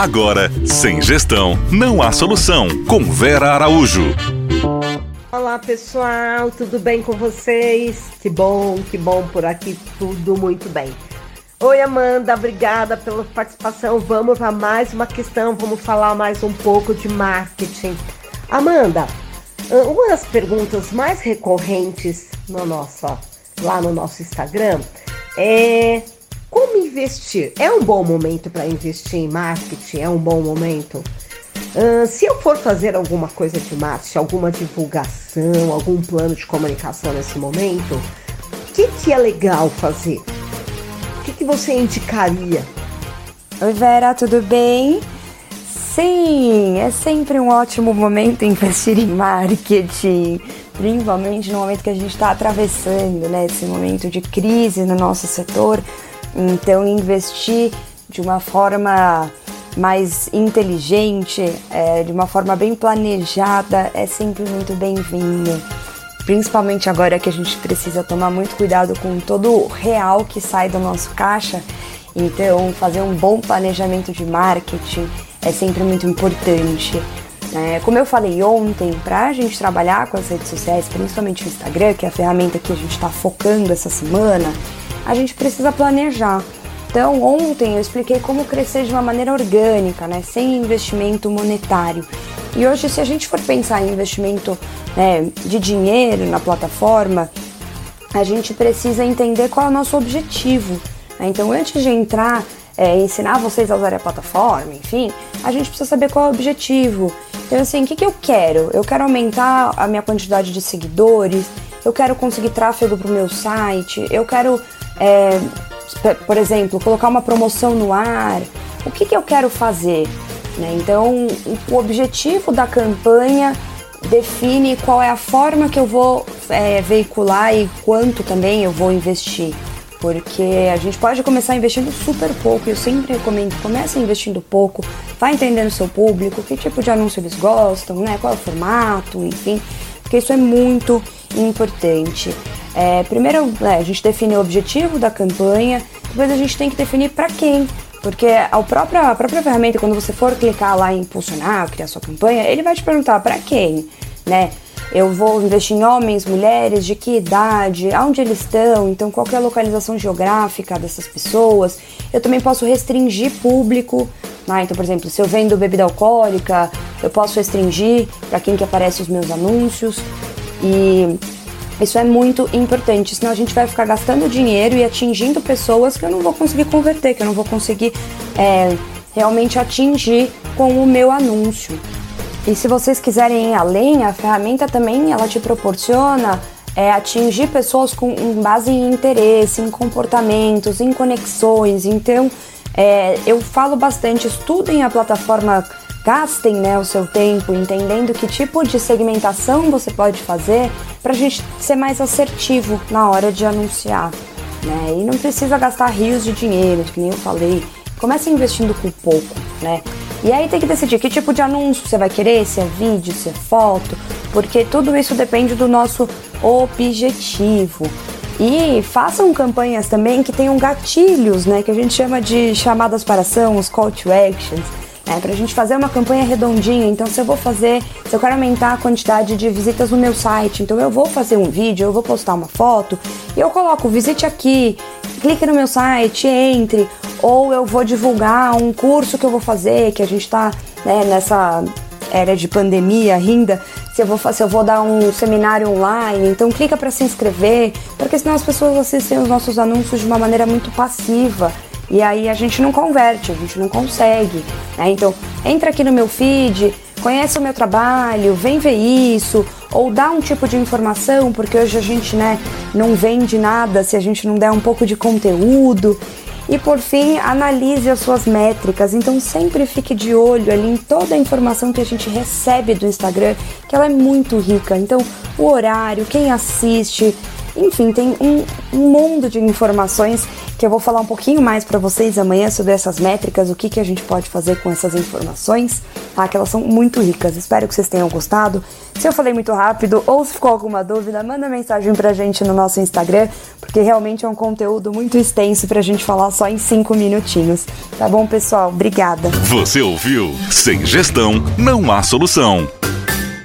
Agora, sem gestão, não há solução. Com Vera Araújo. Olá pessoal, tudo bem com vocês? Que bom, que bom por aqui, tudo muito bem. Oi Amanda, obrigada pela participação. Vamos para mais uma questão, vamos falar mais um pouco de marketing. Amanda, uma das perguntas mais recorrentes no nosso, lá no nosso Instagram é investir? É um bom momento para investir em marketing? É um bom momento? Uh, se eu for fazer alguma coisa de marketing, alguma divulgação, algum plano de comunicação nesse momento, o que, que é legal fazer? O que, que você indicaria? Oi Vera, tudo bem? Sim, é sempre um ótimo momento investir em marketing, principalmente no momento que a gente está atravessando, né? Esse momento de crise no nosso setor. Então, investir de uma forma mais inteligente, é, de uma forma bem planejada, é sempre muito bem-vindo. Principalmente agora que a gente precisa tomar muito cuidado com todo o real que sai do nosso caixa. Então, fazer um bom planejamento de marketing é sempre muito importante. É, como eu falei ontem, para a gente trabalhar com as redes sociais, principalmente o Instagram, que é a ferramenta que a gente está focando essa semana, a gente precisa planejar. Então, ontem eu expliquei como crescer de uma maneira orgânica, né, sem investimento monetário. E hoje, se a gente for pensar em investimento né, de dinheiro na plataforma, a gente precisa entender qual é o nosso objetivo. Né? Então, antes de entrar, é, ensinar vocês a usar a plataforma, enfim, a gente precisa saber qual é o objetivo. Então, assim, o que, que eu quero? Eu quero aumentar a minha quantidade de seguidores, eu quero conseguir tráfego para o meu site, eu quero é, por exemplo, colocar uma promoção no ar, o que, que eu quero fazer? Né? Então, o objetivo da campanha define qual é a forma que eu vou é, veicular e quanto também eu vou investir. Porque a gente pode começar investindo super pouco, eu sempre recomendo comece investindo pouco, vai entendendo seu público, que tipo de anúncio eles gostam, né? qual é o formato, enfim, porque isso é muito importante. É, primeiro, né, a gente define o objetivo da campanha, depois a gente tem que definir para quem. Porque a própria, a própria ferramenta, quando você for clicar lá em impulsionar, criar sua campanha, ele vai te perguntar para quem, né? Eu vou investir em homens, mulheres, de que idade, aonde eles estão, então qual é a localização geográfica dessas pessoas. Eu também posso restringir público, né? então por exemplo, se eu vendo bebida alcoólica, eu posso restringir para quem que aparece os meus anúncios. E isso é muito importante, senão a gente vai ficar gastando dinheiro e atingindo pessoas que eu não vou conseguir converter, que eu não vou conseguir é, realmente atingir com o meu anúncio. E se vocês quiserem ir além, a ferramenta também ela te proporciona é, atingir pessoas com base em interesse, em comportamentos, em conexões. Então, é, eu falo bastante, estudem a plataforma gastem né, o seu tempo entendendo que tipo de segmentação você pode fazer para a gente ser mais assertivo na hora de anunciar. Né? E não precisa gastar rios de dinheiro, que nem eu falei. Comece investindo com pouco, né? E aí tem que decidir que tipo de anúncio você vai querer, se é vídeo, se é foto, porque tudo isso depende do nosso objetivo. E façam campanhas também que tenham gatilhos, né? Que a gente chama de chamadas para ação, os call to actions é, para a gente fazer uma campanha redondinha. Então, se eu vou fazer, se eu quero aumentar a quantidade de visitas no meu site, então eu vou fazer um vídeo, eu vou postar uma foto e eu coloco visite aqui, clique no meu site, entre, ou eu vou divulgar um curso que eu vou fazer, que a gente está né, nessa era de pandemia ainda, se eu vou se eu vou dar um seminário online, então clica para se inscrever, porque senão as pessoas assistem os nossos anúncios de uma maneira muito passiva. E aí a gente não converte, a gente não consegue. Né? Então, entra aqui no meu feed, conhece o meu trabalho, vem ver isso, ou dá um tipo de informação, porque hoje a gente né, não vende nada se a gente não der um pouco de conteúdo. E por fim, analise as suas métricas. Então sempre fique de olho ali em toda a informação que a gente recebe do Instagram, que ela é muito rica. Então, o horário, quem assiste, Enfim, tem um, um mundo de informações que eu vou falar um pouquinho mais para vocês amanhã sobre essas métricas, o que, que a gente pode fazer com essas informações, tá? Que elas são muito ricas. Espero que vocês tenham gostado. Se eu falei muito rápido ou se ficou alguma dúvida, manda mensagem pra gente no nosso Instagram, porque realmente é um conteúdo muito extenso pra gente falar só em cinco minutinhos. Tá bom, pessoal? Obrigada. Você ouviu? Sem gestão, não há solução.